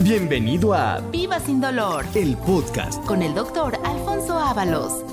Bienvenido a Viva sin dolor el podcast. con el doctor Alfonso Ábalos.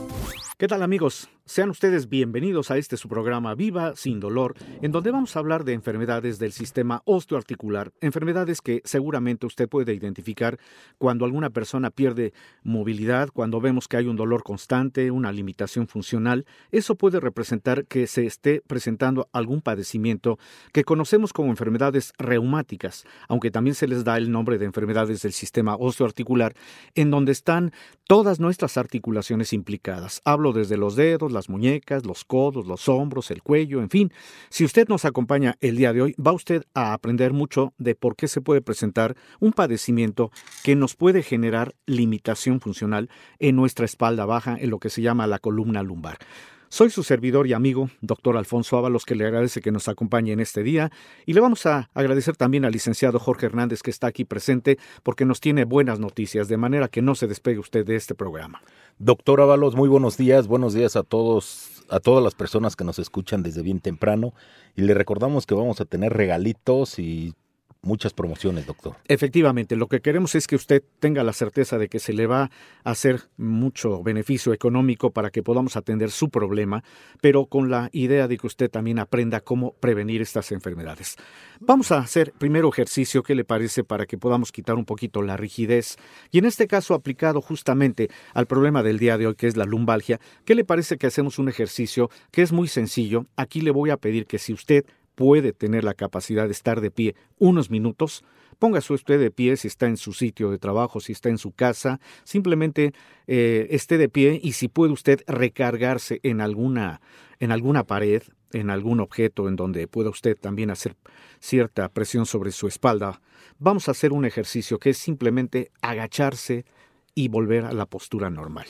¿Qué tal amigos? Sean ustedes bienvenidos a este su programa Viva sin dolor, en donde vamos a hablar de enfermedades del sistema osteoarticular, enfermedades que seguramente usted puede identificar cuando alguna persona pierde movilidad, cuando vemos que hay un dolor constante, una limitación funcional, eso puede representar que se esté presentando algún padecimiento que conocemos como enfermedades reumáticas, aunque también se les da el nombre de enfermedades del sistema osteoarticular, en donde están todas nuestras articulaciones implicadas. Hablo desde los dedos, las muñecas, los codos, los hombros, el cuello, en fin. Si usted nos acompaña el día de hoy, va usted a aprender mucho de por qué se puede presentar un padecimiento que nos puede generar limitación funcional en nuestra espalda baja, en lo que se llama la columna lumbar. Soy su servidor y amigo, doctor Alfonso Ábalos, que le agradece que nos acompañe en este día. Y le vamos a agradecer también al licenciado Jorge Hernández que está aquí presente porque nos tiene buenas noticias, de manera que no se despegue usted de este programa. Doctor Ábalos, muy buenos días, buenos días a todos, a todas las personas que nos escuchan desde bien temprano. Y le recordamos que vamos a tener regalitos y muchas promociones, doctor. Efectivamente, lo que queremos es que usted tenga la certeza de que se le va a hacer mucho beneficio económico para que podamos atender su problema, pero con la idea de que usted también aprenda cómo prevenir estas enfermedades. Vamos a hacer primero ejercicio, ¿qué le parece? Para que podamos quitar un poquito la rigidez y en este caso aplicado justamente al problema del día de hoy, que es la lumbalgia, ¿qué le parece que hacemos un ejercicio que es muy sencillo? Aquí le voy a pedir que si usted puede tener la capacidad de estar de pie unos minutos, póngase usted de pie si está en su sitio de trabajo, si está en su casa, simplemente eh, esté de pie y si puede usted recargarse en alguna, en alguna pared, en algún objeto en donde pueda usted también hacer cierta presión sobre su espalda, vamos a hacer un ejercicio que es simplemente agacharse y volver a la postura normal.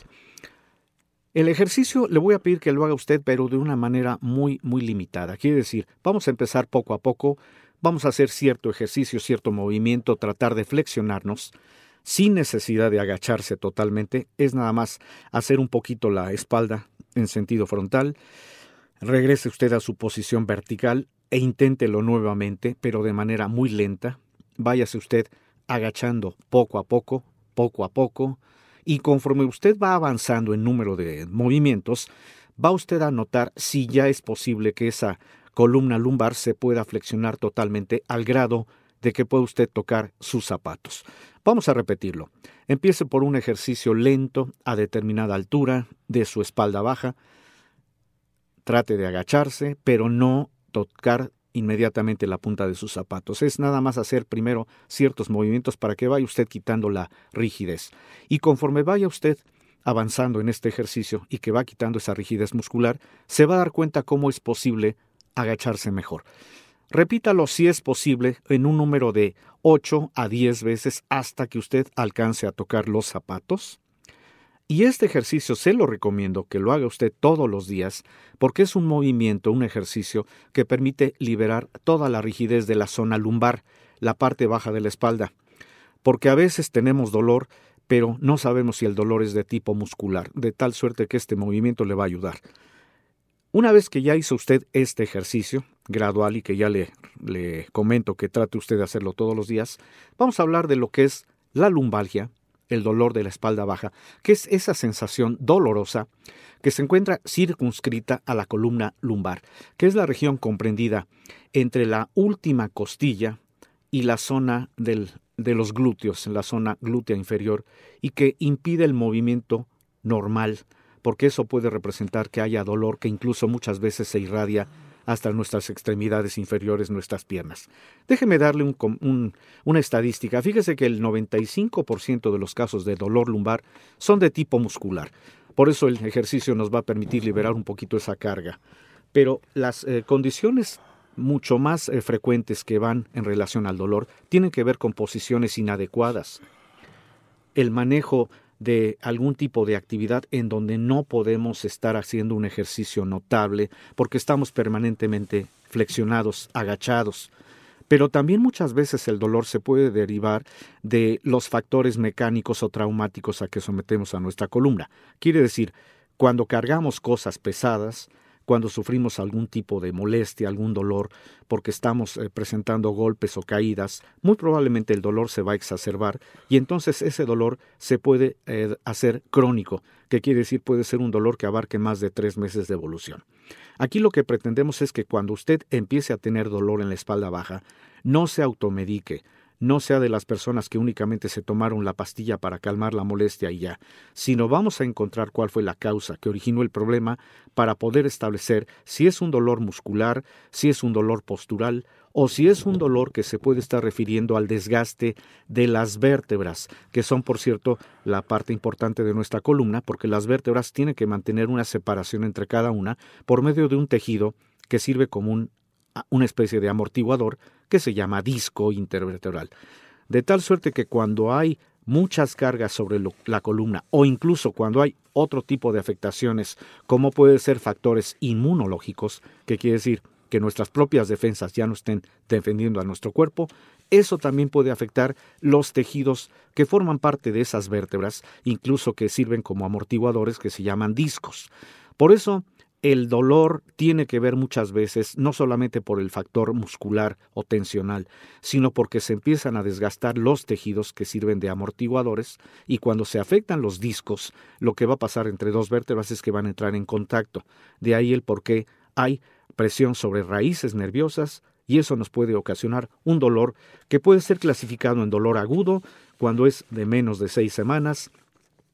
El ejercicio le voy a pedir que lo haga usted, pero de una manera muy, muy limitada. Quiere decir, vamos a empezar poco a poco, vamos a hacer cierto ejercicio, cierto movimiento, tratar de flexionarnos, sin necesidad de agacharse totalmente, es nada más hacer un poquito la espalda en sentido frontal, regrese usted a su posición vertical e inténtelo nuevamente, pero de manera muy lenta, váyase usted agachando poco a poco, poco a poco, y conforme usted va avanzando en número de movimientos, va usted a notar si ya es posible que esa columna lumbar se pueda flexionar totalmente al grado de que pueda usted tocar sus zapatos. Vamos a repetirlo. Empiece por un ejercicio lento a determinada altura de su espalda baja. Trate de agacharse, pero no tocar inmediatamente la punta de sus zapatos. Es nada más hacer primero ciertos movimientos para que vaya usted quitando la rigidez. Y conforme vaya usted avanzando en este ejercicio y que va quitando esa rigidez muscular, se va a dar cuenta cómo es posible agacharse mejor. Repítalo si es posible en un número de 8 a 10 veces hasta que usted alcance a tocar los zapatos. Y este ejercicio se lo recomiendo que lo haga usted todos los días porque es un movimiento, un ejercicio que permite liberar toda la rigidez de la zona lumbar, la parte baja de la espalda. Porque a veces tenemos dolor, pero no sabemos si el dolor es de tipo muscular, de tal suerte que este movimiento le va a ayudar. Una vez que ya hizo usted este ejercicio gradual y que ya le, le comento que trate usted de hacerlo todos los días, vamos a hablar de lo que es la lumbalgia, el dolor de la espalda baja, que es esa sensación dolorosa que se encuentra circunscrita a la columna lumbar, que es la región comprendida entre la última costilla y la zona del, de los glúteos, la zona glútea inferior, y que impide el movimiento normal, porque eso puede representar que haya dolor que incluso muchas veces se irradia hasta nuestras extremidades inferiores, nuestras piernas. Déjeme darle un, un, una estadística. Fíjese que el 95% de los casos de dolor lumbar son de tipo muscular. Por eso el ejercicio nos va a permitir liberar un poquito esa carga. Pero las eh, condiciones mucho más eh, frecuentes que van en relación al dolor tienen que ver con posiciones inadecuadas. El manejo de algún tipo de actividad en donde no podemos estar haciendo un ejercicio notable porque estamos permanentemente flexionados, agachados. Pero también muchas veces el dolor se puede derivar de los factores mecánicos o traumáticos a que sometemos a nuestra columna. Quiere decir, cuando cargamos cosas pesadas, cuando sufrimos algún tipo de molestia, algún dolor, porque estamos eh, presentando golpes o caídas, muy probablemente el dolor se va a exacerbar y entonces ese dolor se puede eh, hacer crónico, que quiere decir puede ser un dolor que abarque más de tres meses de evolución. Aquí lo que pretendemos es que cuando usted empiece a tener dolor en la espalda baja, no se automedique, no sea de las personas que únicamente se tomaron la pastilla para calmar la molestia y ya, sino vamos a encontrar cuál fue la causa que originó el problema para poder establecer si es un dolor muscular, si es un dolor postural o si es un dolor que se puede estar refiriendo al desgaste de las vértebras, que son, por cierto, la parte importante de nuestra columna, porque las vértebras tienen que mantener una separación entre cada una por medio de un tejido que sirve como un una especie de amortiguador que se llama disco intervertebral. De tal suerte que cuando hay muchas cargas sobre la columna o incluso cuando hay otro tipo de afectaciones, como pueden ser factores inmunológicos, que quiere decir que nuestras propias defensas ya no estén defendiendo a nuestro cuerpo, eso también puede afectar los tejidos que forman parte de esas vértebras, incluso que sirven como amortiguadores que se llaman discos. Por eso, el dolor tiene que ver muchas veces no solamente por el factor muscular o tensional, sino porque se empiezan a desgastar los tejidos que sirven de amortiguadores y cuando se afectan los discos, lo que va a pasar entre dos vértebras es que van a entrar en contacto. De ahí el por qué hay presión sobre raíces nerviosas y eso nos puede ocasionar un dolor que puede ser clasificado en dolor agudo cuando es de menos de seis semanas,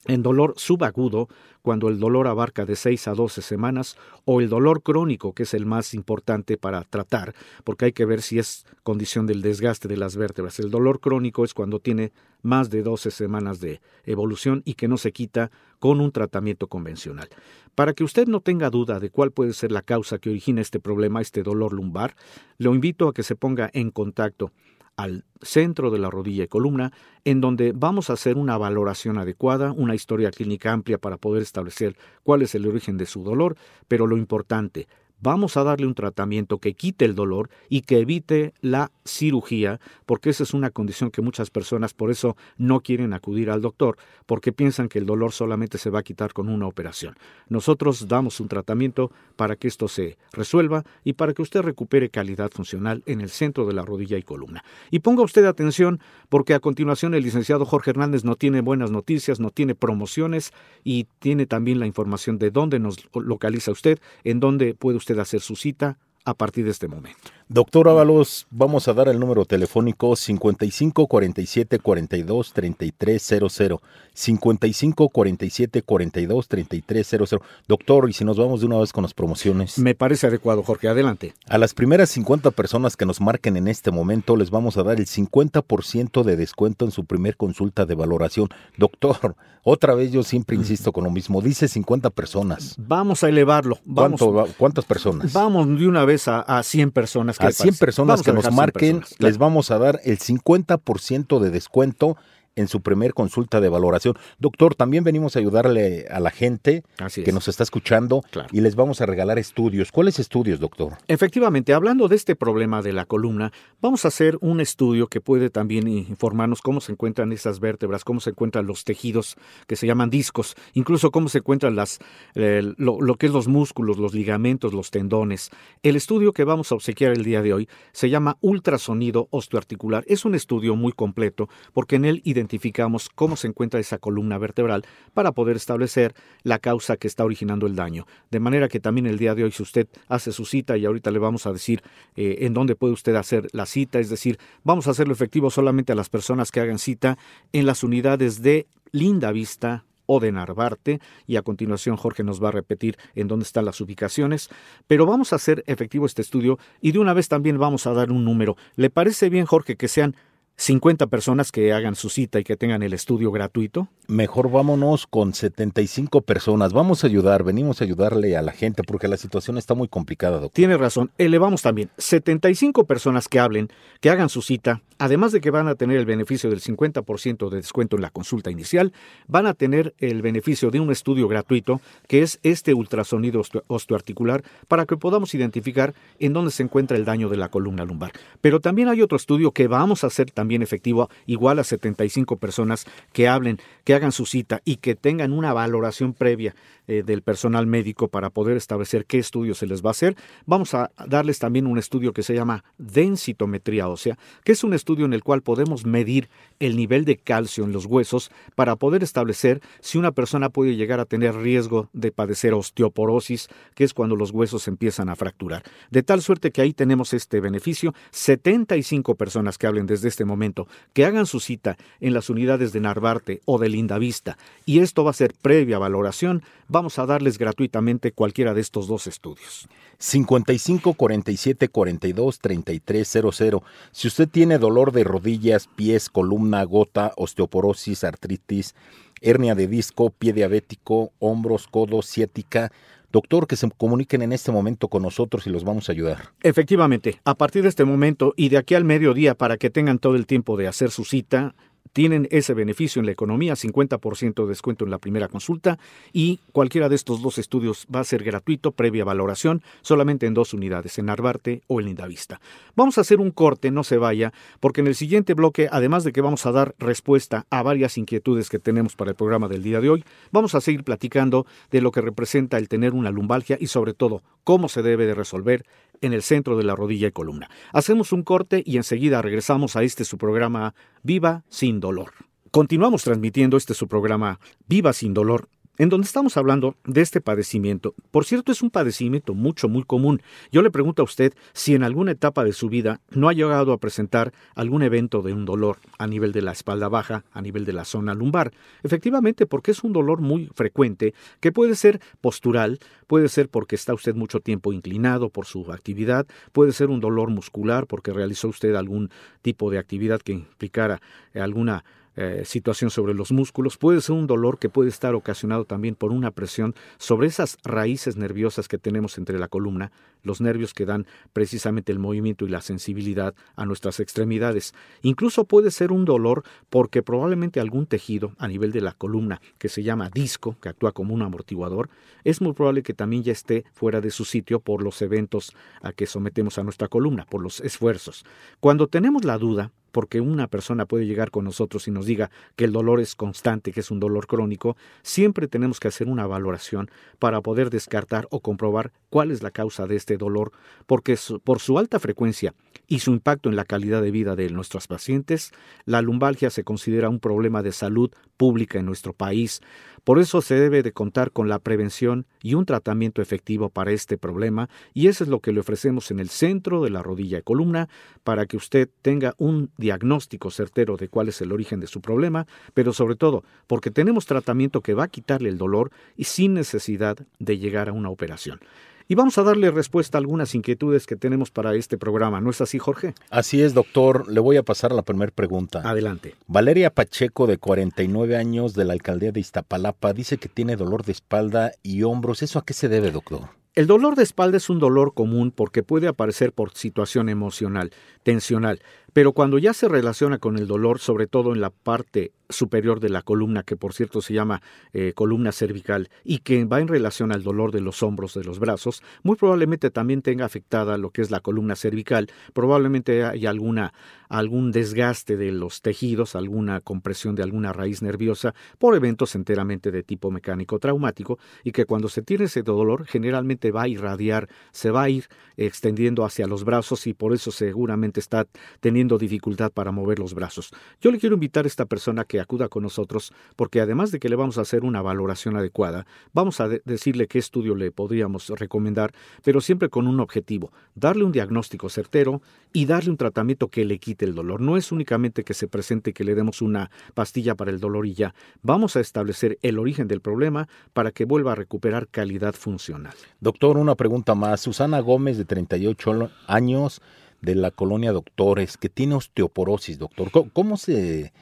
en dolor subagudo, cuando el dolor abarca de 6 a 12 semanas, o el dolor crónico, que es el más importante para tratar, porque hay que ver si es condición del desgaste de las vértebras. El dolor crónico es cuando tiene más de 12 semanas de evolución y que no se quita con un tratamiento convencional. Para que usted no tenga duda de cuál puede ser la causa que origina este problema, este dolor lumbar, lo invito a que se ponga en contacto al centro de la rodilla y columna, en donde vamos a hacer una valoración adecuada, una historia clínica amplia para poder establecer cuál es el origen de su dolor, pero lo importante, vamos a darle un tratamiento que quite el dolor y que evite la cirugía, porque esa es una condición que muchas personas por eso no quieren acudir al doctor, porque piensan que el dolor solamente se va a quitar con una operación. Nosotros damos un tratamiento para que esto se resuelva y para que usted recupere calidad funcional en el centro de la rodilla y columna. Y ponga usted atención, porque a continuación el licenciado Jorge Hernández no tiene buenas noticias, no tiene promociones y tiene también la información de dónde nos localiza usted, en dónde puede usted hacer su cita a partir de este momento. Doctor Ábalos, vamos a dar el número telefónico 55 47 42 33 00. 55 47 42 33 00. Doctor, y si nos vamos de una vez con las promociones. Me parece adecuado, Jorge, adelante. A las primeras 50 personas que nos marquen en este momento les vamos a dar el 50% de descuento en su primer consulta de valoración. Doctor, otra vez yo siempre insisto con lo mismo, dice 50 personas. Vamos a elevarlo. Vamos, ¿Cuántas personas? Vamos de una vez a, a 100 personas a 100 personas que nos marquen, les vamos a dar el 50% de descuento en su primer consulta de valoración. Doctor, también venimos a ayudarle a la gente que nos está escuchando y les vamos a regalar estudios. ¿Cuáles estudios, doctor? Efectivamente, hablando de este problema de la columna, vamos a hacer un estudio que puede también informarnos cómo se encuentran esas vértebras, cómo se encuentran los tejidos que se llaman discos, incluso cómo se encuentran las, eh, lo, lo que es los músculos, los ligamentos, los tendones. El estudio que vamos a obsequiar el día de hoy se llama ultrasonido osteoarticular. Es un estudio muy completo porque en él identificamos identificamos cómo se encuentra esa columna vertebral para poder establecer la causa que está originando el daño. De manera que también el día de hoy, si usted hace su cita, y ahorita le vamos a decir eh, en dónde puede usted hacer la cita, es decir, vamos a hacerlo efectivo solamente a las personas que hagan cita en las unidades de Linda Vista, o de Narvarte, y a continuación Jorge nos va a repetir en dónde están las ubicaciones, pero vamos a hacer efectivo este estudio y de una vez también vamos a dar un número. ¿Le parece bien, Jorge, que sean 50 personas que hagan su cita y que tengan el estudio gratuito? Mejor vámonos con 75 personas. Vamos a ayudar, venimos a ayudarle a la gente porque la situación está muy complicada, doctor. Tiene razón. Elevamos también 75 personas que hablen, que hagan su cita, además de que van a tener el beneficio del 50% de descuento en la consulta inicial, van a tener el beneficio de un estudio gratuito, que es este ultrasonido osteoarticular, para que podamos identificar en dónde se encuentra el daño de la columna lumbar. Pero también hay otro estudio que vamos a hacer también también efectivo igual a 75 personas que hablen, que hagan su cita y que tengan una valoración previa eh, del personal médico para poder establecer qué estudio se les va a hacer. Vamos a darles también un estudio que se llama densitometría ósea, que es un estudio en el cual podemos medir el nivel de calcio en los huesos para poder establecer si una persona puede llegar a tener riesgo de padecer osteoporosis, que es cuando los huesos empiezan a fracturar. De tal suerte que ahí tenemos este beneficio. 75 personas que hablen desde este momento, que hagan su cita en las unidades de Narvarte o de Lindavista, y esto va a ser previa valoración, vamos a darles gratuitamente cualquiera de estos dos estudios. 55 47 42 33 00. Si usted tiene dolor de rodillas, pies, columna, gota, osteoporosis, artritis, hernia de disco, pie diabético, hombros, codos, ciática, Doctor, que se comuniquen en este momento con nosotros y los vamos a ayudar. Efectivamente, a partir de este momento y de aquí al mediodía para que tengan todo el tiempo de hacer su cita, tienen ese beneficio en la economía, 50% de descuento en la primera consulta y cualquiera de estos dos estudios va a ser gratuito, previa valoración, solamente en dos unidades, en Arbarte o en Lindavista. Vamos a hacer un corte, no se vaya, porque en el siguiente bloque, además de que vamos a dar respuesta a varias inquietudes que tenemos para el programa del día de hoy, vamos a seguir platicando de lo que representa el tener una lumbalgia y sobre todo cómo se debe de resolver en el centro de la rodilla y columna. Hacemos un corte y enseguida regresamos a este su programa Viva sin dolor. Continuamos transmitiendo este su programa Viva sin dolor en donde estamos hablando de este padecimiento. Por cierto, es un padecimiento mucho, muy común. Yo le pregunto a usted si en alguna etapa de su vida no ha llegado a presentar algún evento de un dolor a nivel de la espalda baja, a nivel de la zona lumbar. Efectivamente, porque es un dolor muy frecuente que puede ser postural, puede ser porque está usted mucho tiempo inclinado por su actividad, puede ser un dolor muscular porque realizó usted algún tipo de actividad que implicara alguna eh, situación sobre los músculos, puede ser un dolor que puede estar ocasionado también por una presión sobre esas raíces nerviosas que tenemos entre la columna, los nervios que dan precisamente el movimiento y la sensibilidad a nuestras extremidades. Incluso puede ser un dolor porque probablemente algún tejido a nivel de la columna que se llama disco, que actúa como un amortiguador, es muy probable que también ya esté fuera de su sitio por los eventos a que sometemos a nuestra columna, por los esfuerzos. Cuando tenemos la duda, porque una persona puede llegar con nosotros y nos diga que el dolor es constante, que es un dolor crónico, siempre tenemos que hacer una valoración para poder descartar o comprobar cuál es la causa de este dolor, porque por su alta frecuencia y su impacto en la calidad de vida de nuestros pacientes, la lumbalgia se considera un problema de salud pública en nuestro país. Por eso se debe de contar con la prevención y un tratamiento efectivo para este problema y eso es lo que le ofrecemos en el centro de la rodilla y columna para que usted tenga un diagnóstico certero de cuál es el origen de su problema, pero sobre todo porque tenemos tratamiento que va a quitarle el dolor y sin necesidad de llegar a una operación. Y vamos a darle respuesta a algunas inquietudes que tenemos para este programa. ¿No es así, Jorge? Así es, doctor. Le voy a pasar a la primera pregunta. Adelante. Valeria Pacheco, de 49 años, de la alcaldía de Iztapalapa, dice que tiene dolor de espalda y hombros. ¿Eso a qué se debe, doctor? El dolor de espalda es un dolor común porque puede aparecer por situación emocional, tensional, pero cuando ya se relaciona con el dolor, sobre todo en la parte superior de la columna, que por cierto se llama eh, columna cervical, y que va en relación al dolor de los hombros, de los brazos, muy probablemente también tenga afectada lo que es la columna cervical, probablemente hay alguna, algún desgaste de los tejidos, alguna compresión de alguna raíz nerviosa por eventos enteramente de tipo mecánico traumático, y que cuando se tiene ese dolor generalmente va a irradiar, se va a ir extendiendo hacia los brazos y por eso seguramente está teniendo dificultad para mover los brazos. Yo le quiero invitar a esta persona que acuda con nosotros, porque además de que le vamos a hacer una valoración adecuada, vamos a decirle qué estudio le podríamos recomendar, pero siempre con un objetivo, darle un diagnóstico certero y darle un tratamiento que le quite el dolor. No es únicamente que se presente que le demos una pastilla para el dolor y ya. Vamos a establecer el origen del problema para que vuelva a recuperar calidad funcional. Doctor, una pregunta más. Susana Gómez, de 38 años, de la colonia Doctores, que tiene osteoporosis, doctor. ¿Cómo, se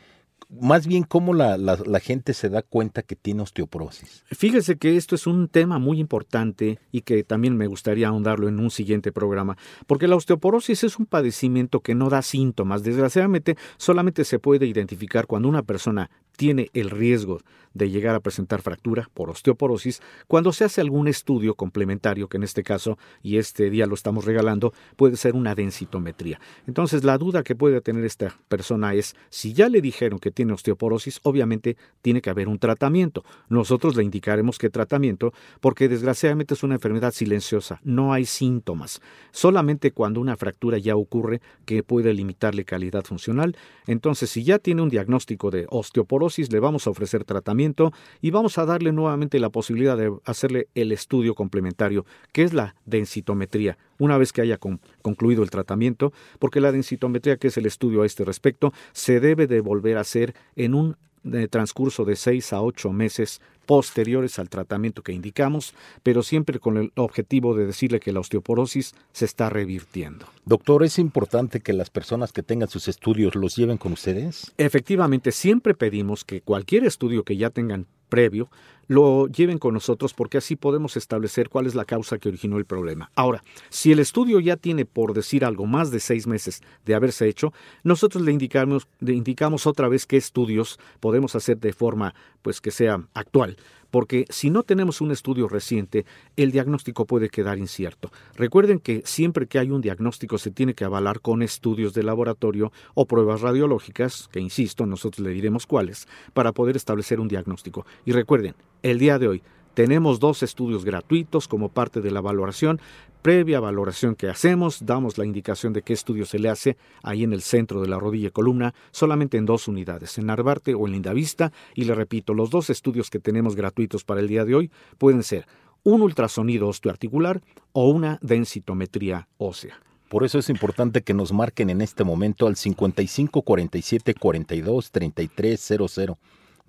más bien cómo la, la, gente se da cuenta que tiene osteoporosis. Fíjese que esto es un tema muy importante y que también me gustaría ahondarlo en un siguiente programa, porque la osteoporosis es un padecimiento que no da síntomas. Desgraciadamente, solamente se puede identificar cuando una persona tiene el riesgo de llegar a presentar fractura por osteoporosis cuando se hace algún estudio complementario, que en este caso, y este día lo estamos regalando, puede ser una densitometría. Entonces, la duda que puede tener esta persona es, si ya le dijeron que tiene osteoporosis, obviamente tiene que haber un tratamiento. Nosotros le indicaremos qué tratamiento, porque desgraciadamente es una enfermedad silenciosa, no hay síntomas. Solamente cuando una fractura ya ocurre que puede limitarle calidad funcional. Entonces, si ya tiene un diagnóstico de osteoporosis, le vamos a ofrecer tratamiento y vamos a darle nuevamente la posibilidad de hacerle el estudio complementario, que es la densitometría, una vez que haya concluido el tratamiento, porque la densitometría, que es el estudio a este respecto, se debe de volver a hacer en un eh, transcurso de seis a ocho meses posteriores al tratamiento que indicamos, pero siempre con el objetivo de decirle que la osteoporosis se está revirtiendo. Doctor, ¿es importante que las personas que tengan sus estudios los lleven con ustedes? Efectivamente, siempre pedimos que cualquier estudio que ya tengan previo lo lleven con nosotros porque así podemos establecer cuál es la causa que originó el problema. Ahora, si el estudio ya tiene, por decir algo, más de seis meses de haberse hecho, nosotros le indicamos, le indicamos otra vez qué estudios podemos hacer de forma pues que sea actual porque si no tenemos un estudio reciente, el diagnóstico puede quedar incierto. Recuerden que siempre que hay un diagnóstico se tiene que avalar con estudios de laboratorio o pruebas radiológicas, que insisto, nosotros le diremos cuáles, para poder establecer un diagnóstico. Y recuerden, el día de hoy tenemos dos estudios gratuitos como parte de la valoración. Previa valoración que hacemos, damos la indicación de qué estudio se le hace ahí en el centro de la rodilla y columna, solamente en dos unidades, en Narvarte o en Lindavista. Y le repito, los dos estudios que tenemos gratuitos para el día de hoy pueden ser un ultrasonido osteoarticular o una densitometría ósea. Por eso es importante que nos marquen en este momento al 55 47 42 33 00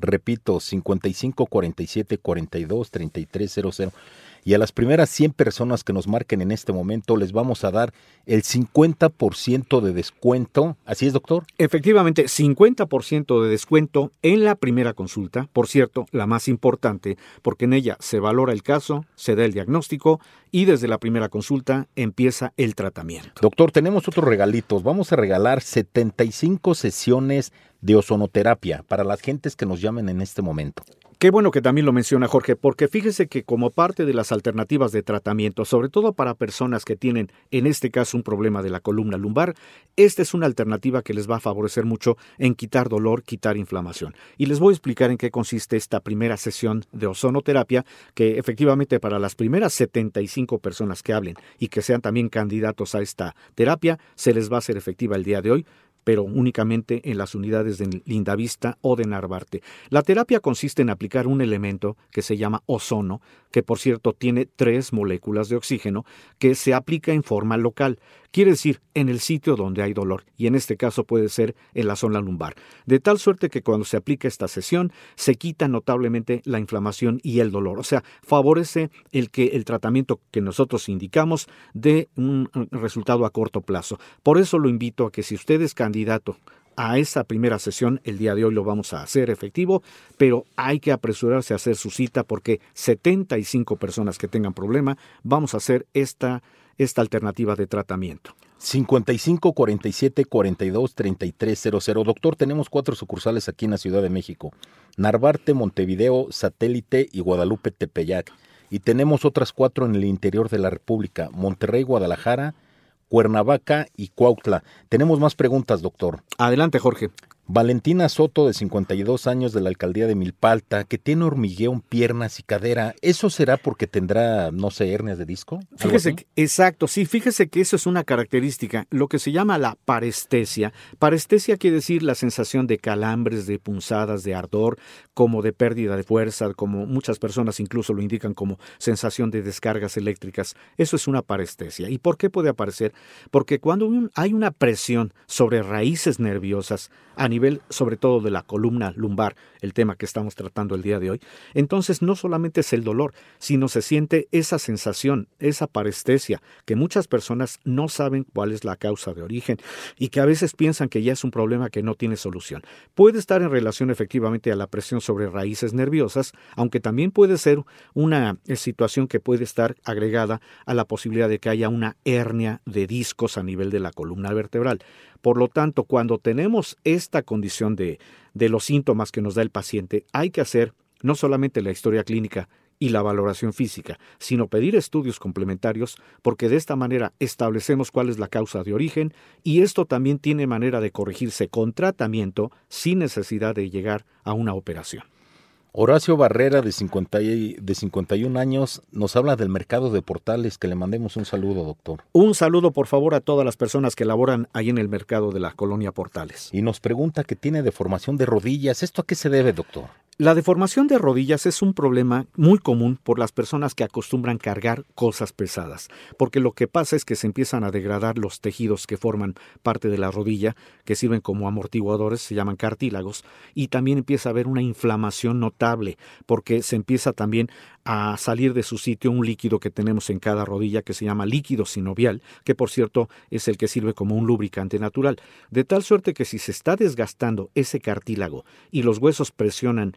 Repito, 55 47 42 33 00 y a las primeras 100 personas que nos marquen en este momento les vamos a dar el 50% de descuento. ¿Así es, doctor? Efectivamente, 50% de descuento en la primera consulta, por cierto, la más importante, porque en ella se valora el caso, se da el diagnóstico y desde la primera consulta empieza el tratamiento. Doctor, tenemos otros regalitos. Vamos a regalar 75 sesiones de ozonoterapia para las gentes que nos llamen en este momento. Qué bueno que también lo menciona Jorge, porque fíjese que como parte de las alternativas de tratamiento, sobre todo para personas que tienen, en este caso, un problema de la columna lumbar, esta es una alternativa que les va a favorecer mucho en quitar dolor, quitar inflamación. Y les voy a explicar en qué consiste esta primera sesión de ozonoterapia, que efectivamente para las primeras 75 personas que hablen y que sean también candidatos a esta terapia, se les va a hacer efectiva el día de hoy pero únicamente en las unidades de Lindavista o de Narvarte. La terapia consiste en aplicar un elemento que se llama ozono, que por cierto tiene tres moléculas de oxígeno, que se aplica en forma local. Quiere decir, en el sitio donde hay dolor, y en este caso puede ser en la zona lumbar. De tal suerte que cuando se aplica esta sesión, se quita notablemente la inflamación y el dolor. O sea, favorece el que el tratamiento que nosotros indicamos dé un resultado a corto plazo. Por eso lo invito a que si usted es candidato a esa primera sesión. El día de hoy lo vamos a hacer efectivo, pero hay que apresurarse a hacer su cita porque 75 personas que tengan problema vamos a hacer esta esta alternativa de tratamiento. 55 47 42 33 00. Doctor, tenemos cuatro sucursales aquí en la Ciudad de México: Narvarte, Montevideo, Satélite y Guadalupe Tepeyac. Y tenemos otras cuatro en el interior de la República: Monterrey, Guadalajara, Cuernavaca y Cuautla. Tenemos más preguntas, doctor. Adelante, Jorge. Valentina Soto, de 52 años, de la alcaldía de Milpalta, que tiene hormigueo en piernas y cadera. ¿Eso será porque tendrá, no sé, hernias de disco? Fíjese, exacto, sí, fíjese que eso es una característica, lo que se llama la parestesia. Parestesia quiere decir la sensación de calambres, de punzadas, de ardor, como de pérdida de fuerza, como muchas personas incluso lo indican como sensación de descargas eléctricas. Eso es una parestesia. ¿Y por qué puede aparecer? Porque cuando hay una presión sobre raíces nerviosas a nivel sobre todo de la columna lumbar, el tema que estamos tratando el día de hoy, entonces no solamente es el dolor, sino se siente esa sensación, esa parestesia, que muchas personas no saben cuál es la causa de origen y que a veces piensan que ya es un problema que no tiene solución. Puede estar en relación efectivamente a la presión sobre raíces nerviosas, aunque también puede ser una eh, situación que puede estar agregada a la posibilidad de que haya una hernia de discos a nivel de la columna vertebral. Por lo tanto, cuando tenemos esta condición de, los síntomas que nos da el paciente, hay que hacer no solamente la historia clínica y la valoración física, sino pedir estudios complementarios porque de esta manera establecemos cuál es la causa de origen y esto también tiene manera de corregirse con tratamiento sin necesidad de llegar a una operación. Horacio Barrera, de, 50 de 51 años, nos habla del mercado de portales. Que le mandemos un saludo, doctor. Un saludo, por favor, a todas las personas que laboran ahí en el mercado de la colonia Portales. Y nos pregunta que tiene deformación de rodillas. ¿Esto a qué se debe, doctor? La deformación de rodillas es un problema muy común por las personas que acostumbran cargar cosas pesadas, porque lo que pasa es que se empiezan a degradar los tejidos que forman parte de la rodilla, que sirven como amortiguadores, se llaman cartílagos, y también empieza a haber una inflamación notable, porque se empieza también a salir de su sitio un líquido que tenemos en cada rodilla que se llama líquido sinovial, que por cierto es el que sirve como un lubricante natural, de tal suerte que si se está desgastando ese cartílago y los huesos presionan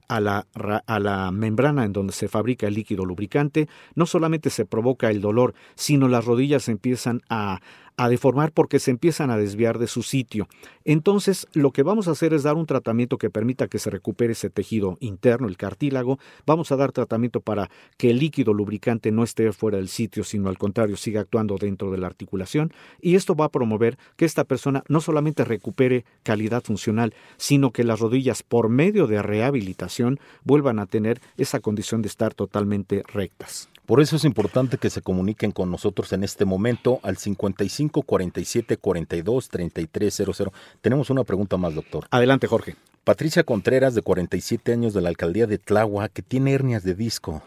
a la, a la membrana en donde se fabrica el líquido lubricante, no solamente se provoca el dolor, sino las rodillas empiezan a, a deformar porque se empiezan a desviar de su sitio. Entonces, lo que vamos a hacer es dar un tratamiento que permita que se recupere ese tejido interno, el cartílago. Vamos a dar tratamiento para que el líquido lubricante no esté fuera del sitio, sino al contrario, siga actuando dentro de la articulación. Y esto va a promover que esta persona no solamente recupere calidad funcional, sino que las rodillas, por medio de rehabilitación, vuelvan a tener esa condición de estar totalmente rectas. Por eso es importante que se comuniquen con nosotros en este momento al 55 47 42 33 00. Tenemos una pregunta más, doctor. Adelante, Jorge. Patricia Contreras, de 47 años de la alcaldía de Tláhuac, que tiene hernias de disco.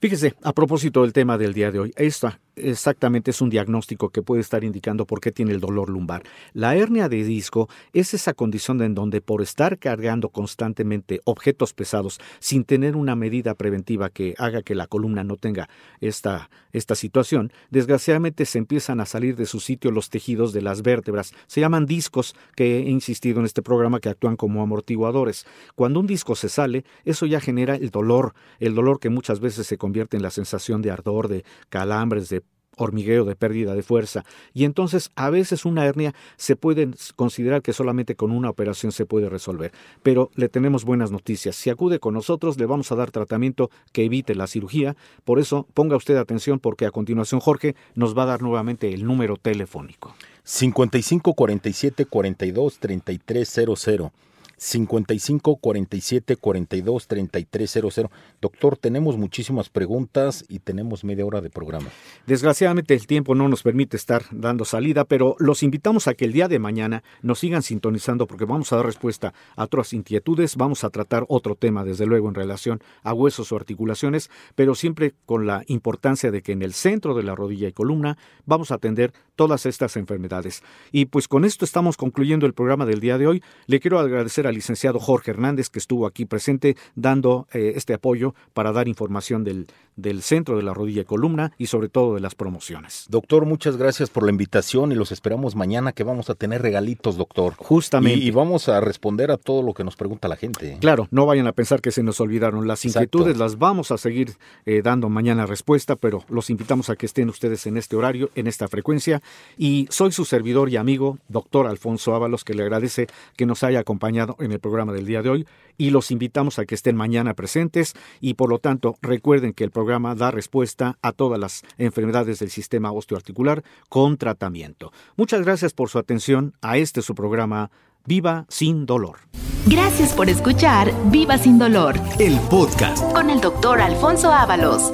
Fíjese, a propósito del tema del día de hoy, esta exactamente es un diagnóstico que puede estar indicando por qué tiene el dolor lumbar. La hernia de disco es esa condición en donde por estar cargando constantemente objetos pesados sin tener una medida preventiva que haga que la columna no tenga esta, esta situación, desgraciadamente se empiezan a salir de su sitio los tejidos de las vértebras. Se llaman discos que he insistido en este programa que actúan como amortiguadores. Cuando un disco se sale, eso ya genera el dolor, el dolor que muchas veces se convierte en la sensación de ardor, de calambres, de hormigueo, de pérdida de fuerza. Y entonces a veces una hernia se puede considerar que solamente con una operación se puede resolver. Pero le tenemos buenas noticias. Si acude con nosotros le vamos a dar tratamiento que evite la cirugía. Por eso ponga usted atención porque a continuación Jorge nos va a dar nuevamente el número telefónico. 55 47 42 3300 55 47 42 33 00. Doctor, tenemos muchísimas preguntas y tenemos media hora de programa. Desgraciadamente el tiempo no nos permite estar dando salida, pero los invitamos a que el día de mañana nos sigan sintonizando porque vamos a dar respuesta a otras inquietudes, vamos a tratar otro tema desde luego en relación a huesos o articulaciones, pero siempre con la importancia de que en el centro de la rodilla y columna vamos a atender todas estas enfermedades. Y pues con esto estamos concluyendo el programa del día de hoy. Le quiero agradecer al licenciado Jorge Hernández que estuvo aquí presente dando eh, este apoyo para dar información del, del centro de la rodilla y columna y sobre todo de las promociones. Doctor, muchas gracias por la invitación y los esperamos mañana que vamos a tener regalitos, doctor. Justamente. Y, vamos a responder a todo lo que nos pregunta la gente. Claro, no vayan a pensar que se nos olvidaron. Las inquietudes las vamos a seguir eh, dando mañana respuesta, pero los invitamos a que estén ustedes en este horario, en esta frecuencia y soy su servidor y amigo, doctor Alfonso Ábalos, que le agradece que nos haya acompañado en el programa del día de hoy y los invitamos a que estén mañana presentes y por lo tanto recuerden que el programa da respuesta a todas las enfermedades del sistema osteoarticular con tratamiento. Muchas gracias por su atención a este su programa Viva sin dolor. Gracias por escuchar Viva sin dolor, el podcast con el doctor Alfonso Ábalos.